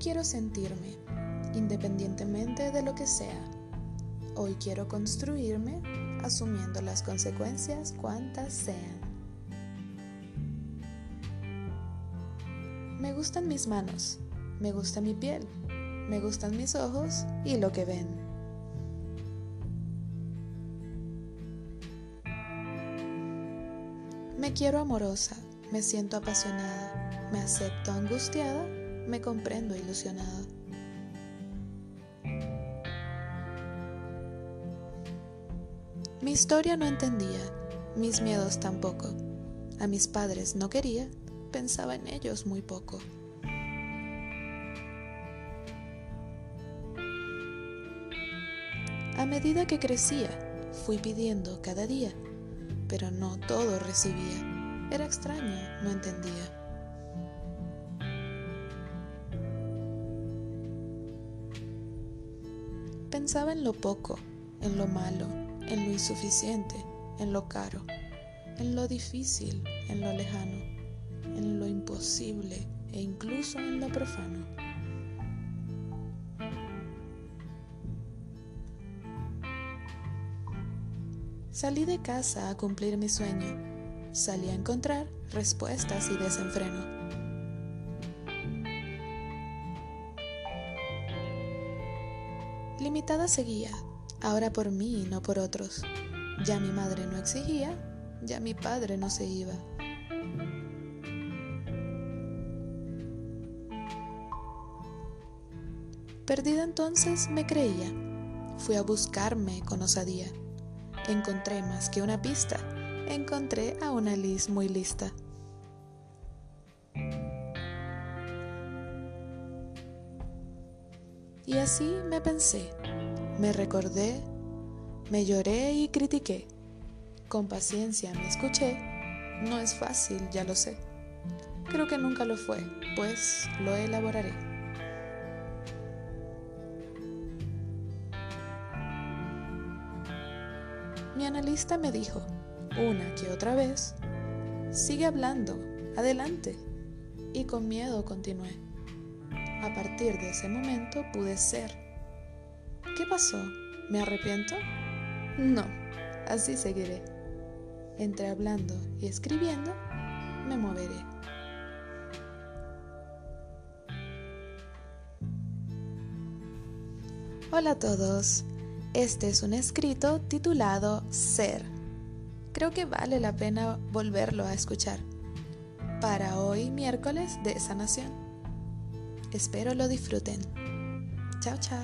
quiero sentirme, independientemente de lo que sea. Hoy quiero construirme asumiendo las consecuencias cuantas sean. Me gustan mis manos, me gusta mi piel, me gustan mis ojos y lo que ven. Me quiero amorosa, me siento apasionada, me acepto angustiada, me comprendo ilusionada. Mi historia no entendía, mis miedos tampoco. A mis padres no quería, pensaba en ellos muy poco. A medida que crecía, fui pidiendo cada día, pero no todo recibía. Era extraño, no entendía. Pensaba en lo poco, en lo malo, en lo insuficiente, en lo caro, en lo difícil, en lo lejano, en lo imposible e incluso en lo profano. Salí de casa a cumplir mi sueño. Salí a encontrar respuestas y desenfreno. Limitada seguía, ahora por mí y no por otros. Ya mi madre no exigía, ya mi padre no se iba. Perdida entonces me creía, fui a buscarme con osadía. Encontré más que una pista, encontré a una Liz muy lista. Y así me pensé, me recordé, me lloré y critiqué. Con paciencia me escuché. No es fácil, ya lo sé. Creo que nunca lo fue, pues lo elaboraré. Mi analista me dijo, una que otra vez, sigue hablando, adelante. Y con miedo continué. A partir de ese momento pude ser. ¿Qué pasó? ¿Me arrepiento? No, así seguiré. Entre hablando y escribiendo, me moveré. Hola a todos, este es un escrito titulado Ser. Creo que vale la pena volverlo a escuchar. Para hoy miércoles de sanación. Espero lo disfruten. Chao, chao.